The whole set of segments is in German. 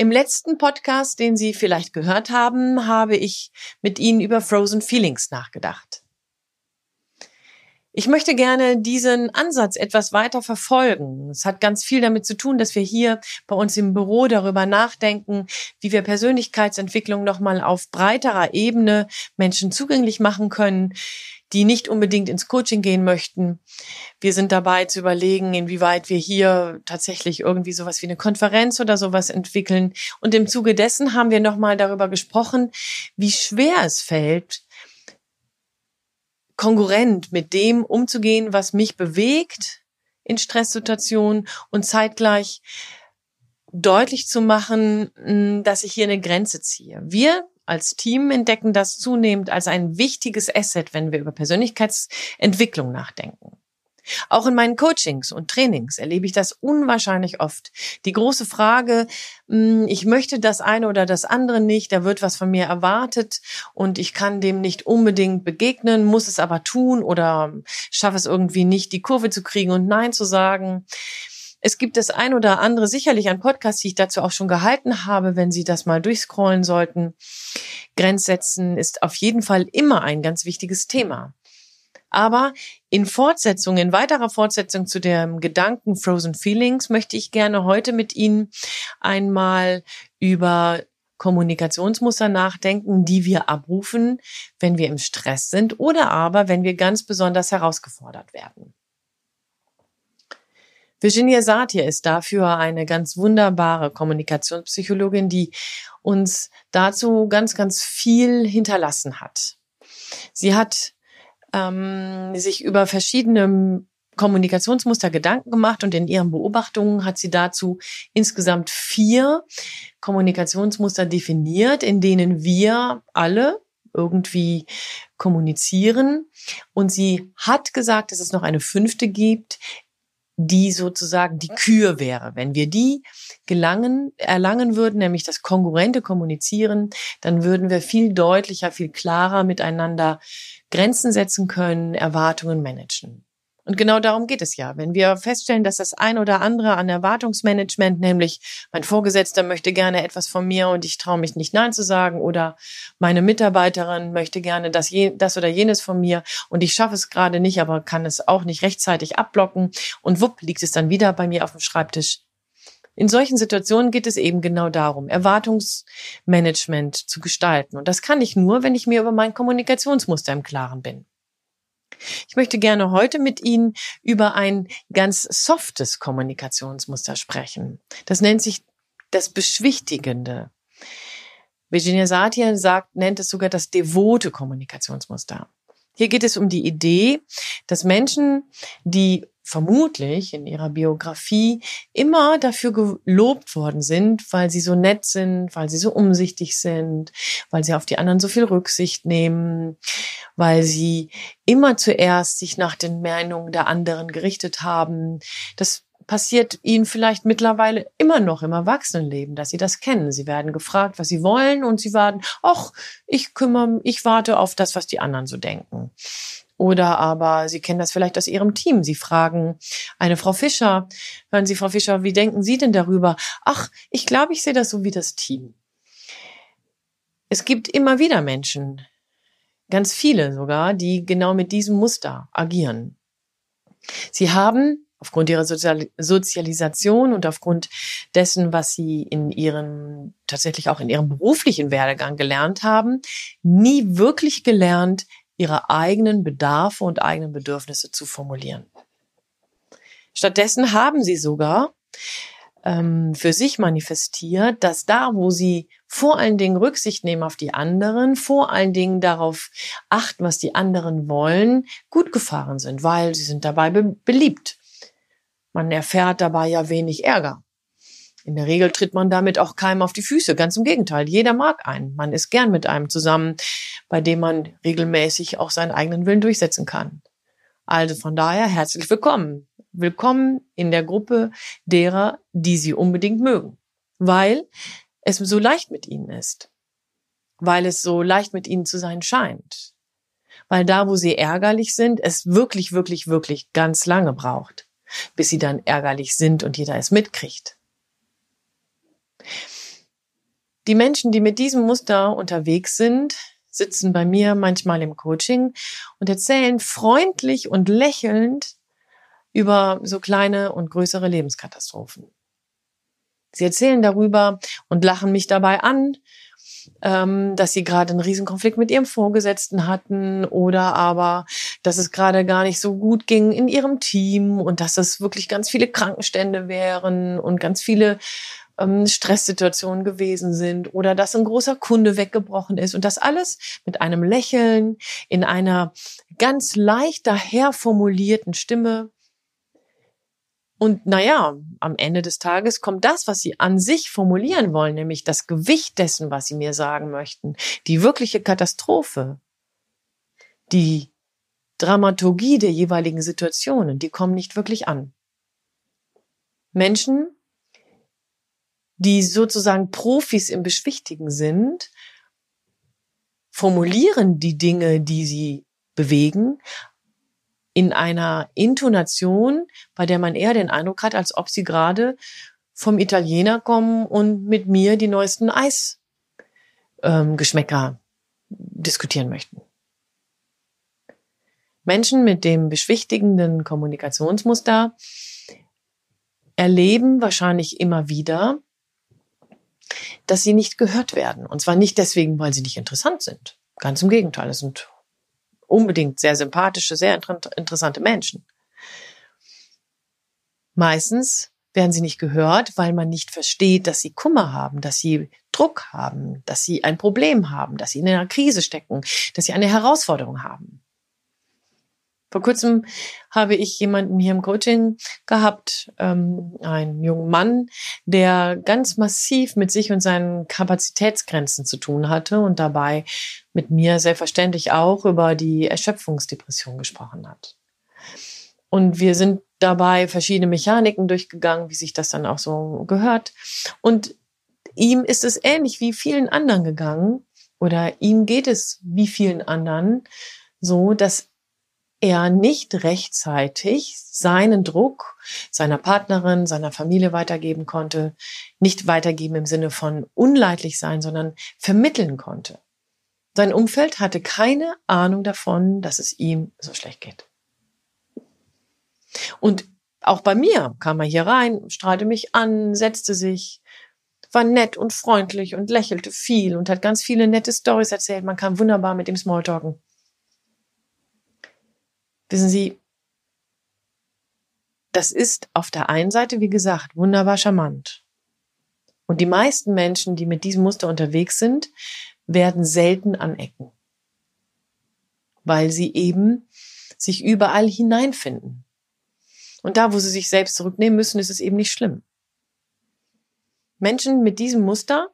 Im letzten Podcast, den Sie vielleicht gehört haben, habe ich mit Ihnen über Frozen Feelings nachgedacht. Ich möchte gerne diesen Ansatz etwas weiter verfolgen. Es hat ganz viel damit zu tun, dass wir hier bei uns im Büro darüber nachdenken, wie wir Persönlichkeitsentwicklung nochmal auf breiterer Ebene Menschen zugänglich machen können, die nicht unbedingt ins Coaching gehen möchten. Wir sind dabei zu überlegen, inwieweit wir hier tatsächlich irgendwie sowas wie eine Konferenz oder sowas entwickeln. Und im Zuge dessen haben wir nochmal darüber gesprochen, wie schwer es fällt, kongruent mit dem umzugehen, was mich bewegt in Stresssituationen und zeitgleich deutlich zu machen, dass ich hier eine Grenze ziehe. Wir als Team entdecken das zunehmend als ein wichtiges Asset, wenn wir über Persönlichkeitsentwicklung nachdenken. Auch in meinen Coachings und Trainings erlebe ich das unwahrscheinlich oft. Die große Frage, hm, ich möchte das eine oder das andere nicht, da wird was von mir erwartet und ich kann dem nicht unbedingt begegnen, muss es aber tun oder schaffe es irgendwie nicht, die Kurve zu kriegen und Nein zu sagen. Es gibt das ein oder andere, sicherlich ein Podcast, die ich dazu auch schon gehalten habe, wenn Sie das mal durchscrollen sollten. Grenzsetzen ist auf jeden Fall immer ein ganz wichtiges Thema. Aber in Fortsetzung, in weiterer Fortsetzung zu dem Gedanken Frozen Feelings möchte ich gerne heute mit Ihnen einmal über Kommunikationsmuster nachdenken, die wir abrufen, wenn wir im Stress sind oder aber, wenn wir ganz besonders herausgefordert werden. Virginia Satir ist dafür eine ganz wunderbare Kommunikationspsychologin, die uns dazu ganz, ganz viel hinterlassen hat. Sie hat ähm, sich über verschiedene Kommunikationsmuster Gedanken gemacht und in ihren Beobachtungen hat sie dazu insgesamt vier Kommunikationsmuster definiert, in denen wir alle irgendwie kommunizieren. Und sie hat gesagt, dass es noch eine fünfte gibt, die sozusagen die Kür wäre. Wenn wir die gelangen, erlangen würden, nämlich das kongruente Kommunizieren, dann würden wir viel deutlicher, viel klarer miteinander Grenzen setzen können, Erwartungen managen. Und genau darum geht es ja. Wenn wir feststellen, dass das ein oder andere an Erwartungsmanagement, nämlich mein Vorgesetzter möchte gerne etwas von mir und ich traue mich nicht Nein zu sagen oder meine Mitarbeiterin möchte gerne das, das oder jenes von mir und ich schaffe es gerade nicht, aber kann es auch nicht rechtzeitig abblocken und wupp liegt es dann wieder bei mir auf dem Schreibtisch. In solchen Situationen geht es eben genau darum, Erwartungsmanagement zu gestalten. Und das kann ich nur, wenn ich mir über mein Kommunikationsmuster im Klaren bin. Ich möchte gerne heute mit Ihnen über ein ganz softes Kommunikationsmuster sprechen. Das nennt sich das Beschwichtigende. Virginia Satir sagt, nennt es sogar das devote Kommunikationsmuster. Hier geht es um die Idee, dass Menschen, die vermutlich in ihrer Biografie immer dafür gelobt worden sind, weil sie so nett sind, weil sie so umsichtig sind, weil sie auf die anderen so viel Rücksicht nehmen, weil sie immer zuerst sich nach den Meinungen der anderen gerichtet haben. Das passiert ihnen vielleicht mittlerweile immer noch im Erwachsenenleben, dass sie das kennen. Sie werden gefragt, was sie wollen und sie werden, ach, ich kümmere, ich warte auf das, was die anderen so denken. Oder aber Sie kennen das vielleicht aus Ihrem Team. Sie fragen eine Frau Fischer, hören Sie, Frau Fischer, wie denken Sie denn darüber? Ach, ich glaube, ich sehe das so wie das Team. Es gibt immer wieder Menschen, ganz viele sogar, die genau mit diesem Muster agieren. Sie haben aufgrund ihrer Sozial Sozialisation und aufgrund dessen, was sie in ihrem, tatsächlich auch in ihrem beruflichen Werdegang gelernt haben, nie wirklich gelernt, ihre eigenen Bedarfe und eigenen Bedürfnisse zu formulieren. Stattdessen haben sie sogar ähm, für sich manifestiert, dass da, wo sie vor allen Dingen Rücksicht nehmen auf die anderen, vor allen Dingen darauf achten, was die anderen wollen, gut gefahren sind, weil sie sind dabei be beliebt. Man erfährt dabei ja wenig Ärger. In der Regel tritt man damit auch keinem auf die Füße. Ganz im Gegenteil. Jeder mag einen. Man ist gern mit einem zusammen, bei dem man regelmäßig auch seinen eigenen Willen durchsetzen kann. Also von daher herzlich willkommen. Willkommen in der Gruppe derer, die Sie unbedingt mögen. Weil es so leicht mit Ihnen ist. Weil es so leicht mit Ihnen zu sein scheint. Weil da, wo Sie ärgerlich sind, es wirklich, wirklich, wirklich ganz lange braucht bis sie dann ärgerlich sind und jeder es mitkriegt. Die Menschen, die mit diesem Muster unterwegs sind, sitzen bei mir manchmal im Coaching und erzählen freundlich und lächelnd über so kleine und größere Lebenskatastrophen. Sie erzählen darüber und lachen mich dabei an, ähm, dass sie gerade einen Riesenkonflikt mit ihrem Vorgesetzten hatten oder aber, dass es gerade gar nicht so gut ging in ihrem Team und dass es wirklich ganz viele Krankenstände wären und ganz viele ähm, Stresssituationen gewesen sind oder dass ein großer Kunde weggebrochen ist und das alles mit einem Lächeln in einer ganz leicht daher formulierten Stimme und naja, am Ende des Tages kommt das, was Sie an sich formulieren wollen, nämlich das Gewicht dessen, was Sie mir sagen möchten, die wirkliche Katastrophe, die Dramaturgie der jeweiligen Situationen, die kommen nicht wirklich an. Menschen, die sozusagen Profis im Beschwichtigen sind, formulieren die Dinge, die sie bewegen, in einer Intonation, bei der man eher den Eindruck hat, als ob sie gerade vom Italiener kommen und mit mir die neuesten Eisgeschmäcker ähm, diskutieren möchten. Menschen mit dem beschwichtigenden Kommunikationsmuster erleben wahrscheinlich immer wieder, dass sie nicht gehört werden. Und zwar nicht deswegen, weil sie nicht interessant sind. Ganz im Gegenteil, es sind unbedingt sehr sympathische, sehr interessante Menschen. Meistens werden sie nicht gehört, weil man nicht versteht, dass sie Kummer haben, dass sie Druck haben, dass sie ein Problem haben, dass sie in einer Krise stecken, dass sie eine Herausforderung haben. Vor kurzem habe ich jemanden hier im Coaching gehabt, ähm, einen jungen Mann, der ganz massiv mit sich und seinen Kapazitätsgrenzen zu tun hatte und dabei mit mir selbstverständlich auch über die Erschöpfungsdepression gesprochen hat. Und wir sind dabei verschiedene Mechaniken durchgegangen, wie sich das dann auch so gehört. Und ihm ist es ähnlich wie vielen anderen gegangen, oder ihm geht es wie vielen anderen so, dass er nicht rechtzeitig seinen Druck seiner Partnerin, seiner Familie weitergeben konnte, nicht weitergeben im Sinne von unleidlich sein, sondern vermitteln konnte. Sein Umfeld hatte keine Ahnung davon, dass es ihm so schlecht geht. Und auch bei mir kam er hier rein, strahlte mich an, setzte sich, war nett und freundlich und lächelte viel und hat ganz viele nette Stories erzählt. Man kann wunderbar mit ihm Smalltalken. Wissen Sie, das ist auf der einen Seite, wie gesagt, wunderbar charmant. Und die meisten Menschen, die mit diesem Muster unterwegs sind, werden selten anecken, weil sie eben sich überall hineinfinden. Und da, wo sie sich selbst zurücknehmen müssen, ist es eben nicht schlimm. Menschen mit diesem Muster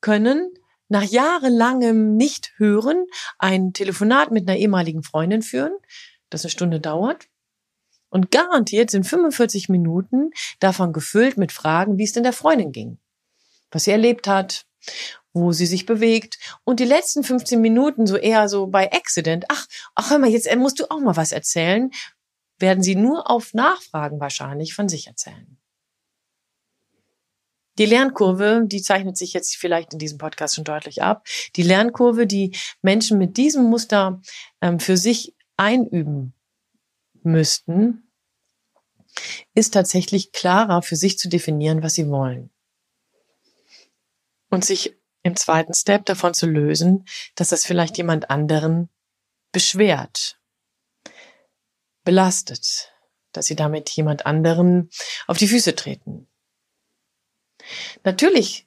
können nach jahrelangem Nicht-Hören ein Telefonat mit einer ehemaligen Freundin führen, das eine Stunde dauert. Und garantiert sind 45 Minuten davon gefüllt mit Fragen, wie es denn der Freundin ging, was sie erlebt hat, wo sie sich bewegt. Und die letzten 15 Minuten so eher so bei Accident, ach, ach hör mal, jetzt äh, musst du auch mal was erzählen, werden sie nur auf Nachfragen wahrscheinlich von sich erzählen. Die Lernkurve, die zeichnet sich jetzt vielleicht in diesem Podcast schon deutlich ab. Die Lernkurve, die Menschen mit diesem Muster ähm, für sich einüben müssten, ist tatsächlich klarer für sich zu definieren, was sie wollen. Und sich im zweiten Step davon zu lösen, dass das vielleicht jemand anderen beschwert, belastet, dass sie damit jemand anderen auf die Füße treten. Natürlich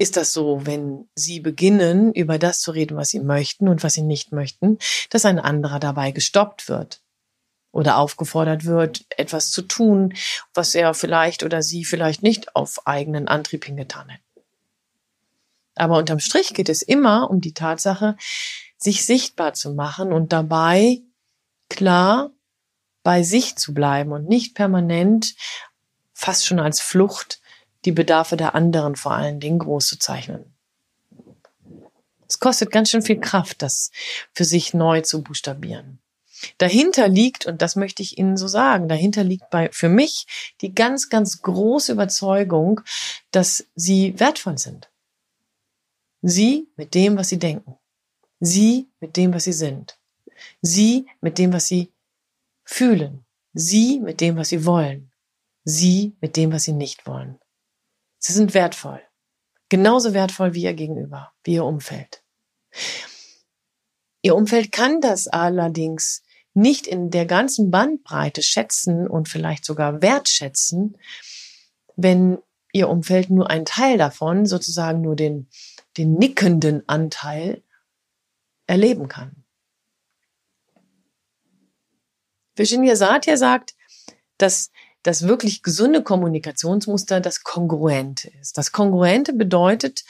ist das so, wenn Sie beginnen, über das zu reden, was Sie möchten und was Sie nicht möchten, dass ein anderer dabei gestoppt wird. oder aufgefordert wird, etwas zu tun, was er vielleicht oder sie vielleicht nicht auf eigenen Antrieb hingetan hätten. Aber unterm Strich geht es immer um die Tatsache, sich sichtbar zu machen und dabei klar bei sich zu bleiben und nicht permanent, fast schon als Flucht, die Bedarfe der anderen vor allen Dingen groß zu zeichnen. Es kostet ganz schön viel Kraft, das für sich neu zu buchstabieren. Dahinter liegt, und das möchte ich Ihnen so sagen, dahinter liegt bei, für mich die ganz, ganz große Überzeugung, dass Sie wertvoll sind. Sie mit dem, was Sie denken. Sie mit dem, was Sie sind. Sie mit dem, was Sie fühlen. Sie mit dem, was Sie wollen. Sie mit dem, was Sie nicht wollen. Sie sind wertvoll. Genauso wertvoll wie Ihr Gegenüber, wie Ihr Umfeld. Ihr Umfeld kann das allerdings nicht in der ganzen Bandbreite schätzen und vielleicht sogar wertschätzen, wenn ihr Umfeld nur einen Teil davon, sozusagen nur den, den nickenden Anteil, erleben kann. Virginia Satir sagt, dass das wirklich gesunde Kommunikationsmuster das Kongruente ist. Das Kongruente bedeutet,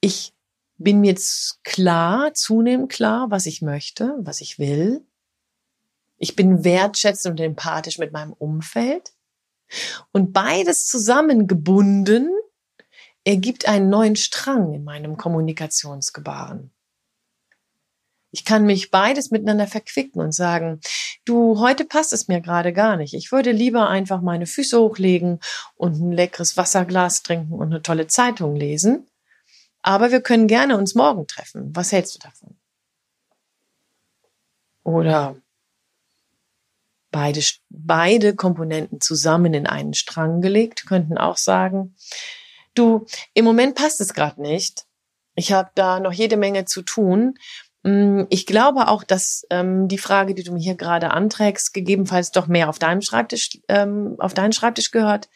ich bin mir jetzt klar, zunehmend klar, was ich möchte, was ich will. Ich bin wertschätzend und empathisch mit meinem Umfeld. Und beides zusammengebunden ergibt einen neuen Strang in meinem Kommunikationsgebaren. Ich kann mich beides miteinander verquicken und sagen, du, heute passt es mir gerade gar nicht. Ich würde lieber einfach meine Füße hochlegen und ein leckeres Wasserglas trinken und eine tolle Zeitung lesen. Aber wir können gerne uns morgen treffen. Was hältst du davon? Oder beide, beide Komponenten zusammen in einen Strang gelegt, könnten auch sagen, du, im Moment passt es gerade nicht. Ich habe da noch jede Menge zu tun. Mm, ich glaube auch, dass ähm, die Frage, die du mir hier gerade anträgst, gegebenenfalls doch mehr auf deinem Schreibtisch, ähm, auf deinen Schreibtisch gehört.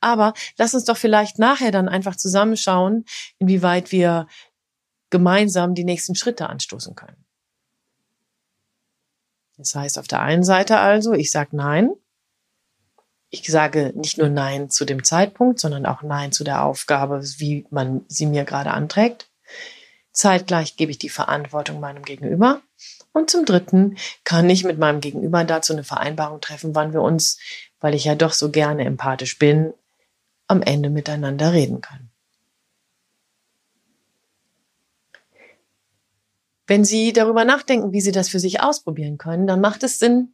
Aber lass uns doch vielleicht nachher dann einfach zusammenschauen, inwieweit wir gemeinsam die nächsten Schritte anstoßen können. Das heißt auf der einen Seite also, ich sage Nein. Ich sage nicht nur Nein zu dem Zeitpunkt, sondern auch Nein zu der Aufgabe, wie man sie mir gerade anträgt. Zeitgleich gebe ich die Verantwortung meinem Gegenüber. Und zum Dritten kann ich mit meinem Gegenüber dazu eine Vereinbarung treffen, wann wir uns, weil ich ja doch so gerne empathisch bin, am Ende miteinander reden können. Wenn Sie darüber nachdenken, wie Sie das für sich ausprobieren können, dann macht es Sinn,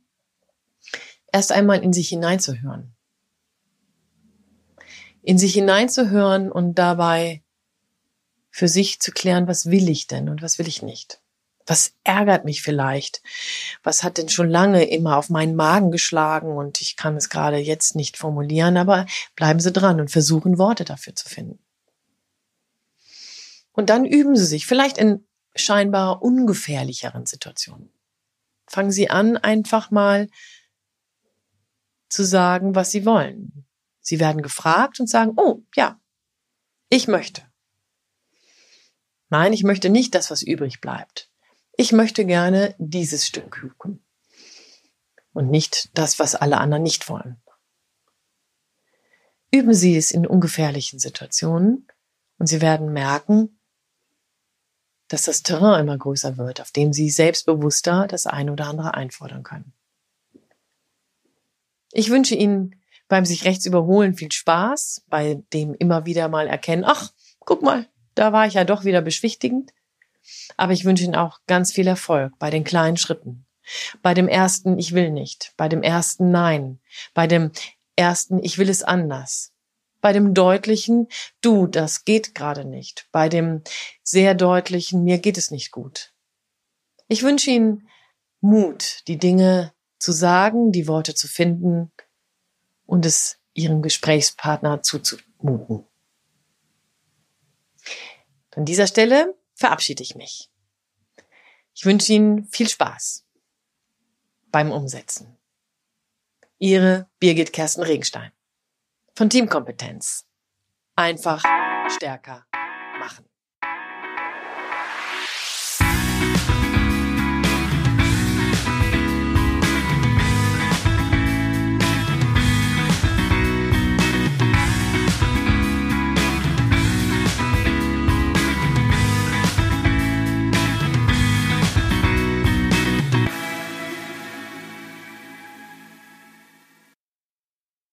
erst einmal in sich hineinzuhören. In sich hineinzuhören und dabei für sich zu klären, was will ich denn und was will ich nicht. Was ärgert mich vielleicht? Was hat denn schon lange immer auf meinen Magen geschlagen und ich kann es gerade jetzt nicht formulieren, aber bleiben Sie dran und versuchen Worte dafür zu finden. Und dann üben Sie sich, vielleicht in scheinbar ungefährlicheren Situationen. Fangen Sie an, einfach mal zu sagen, was Sie wollen. Sie werden gefragt und sagen, oh ja, ich möchte. Nein, ich möchte nicht das, was übrig bleibt ich möchte gerne dieses Stück Kuchen und nicht das, was alle anderen nicht wollen. Üben Sie es in ungefährlichen Situationen und Sie werden merken, dass das Terrain immer größer wird, auf dem Sie selbstbewusster das eine oder andere einfordern können. Ich wünsche Ihnen beim sich rechts überholen viel Spaß, bei dem immer wieder mal erkennen, ach, guck mal, da war ich ja doch wieder beschwichtigend aber ich wünsche Ihnen auch ganz viel Erfolg bei den kleinen Schritten. Bei dem ersten Ich will nicht, bei dem ersten Nein, bei dem ersten Ich will es anders, bei dem deutlichen Du, das geht gerade nicht, bei dem sehr deutlichen Mir geht es nicht gut. Ich wünsche Ihnen Mut, die Dinge zu sagen, die Worte zu finden und es Ihrem Gesprächspartner zuzumuten. An dieser Stelle verabschiede ich mich. Ich wünsche Ihnen viel Spaß beim Umsetzen. Ihre Birgit Kersten Regenstein von Teamkompetenz. Einfach stärker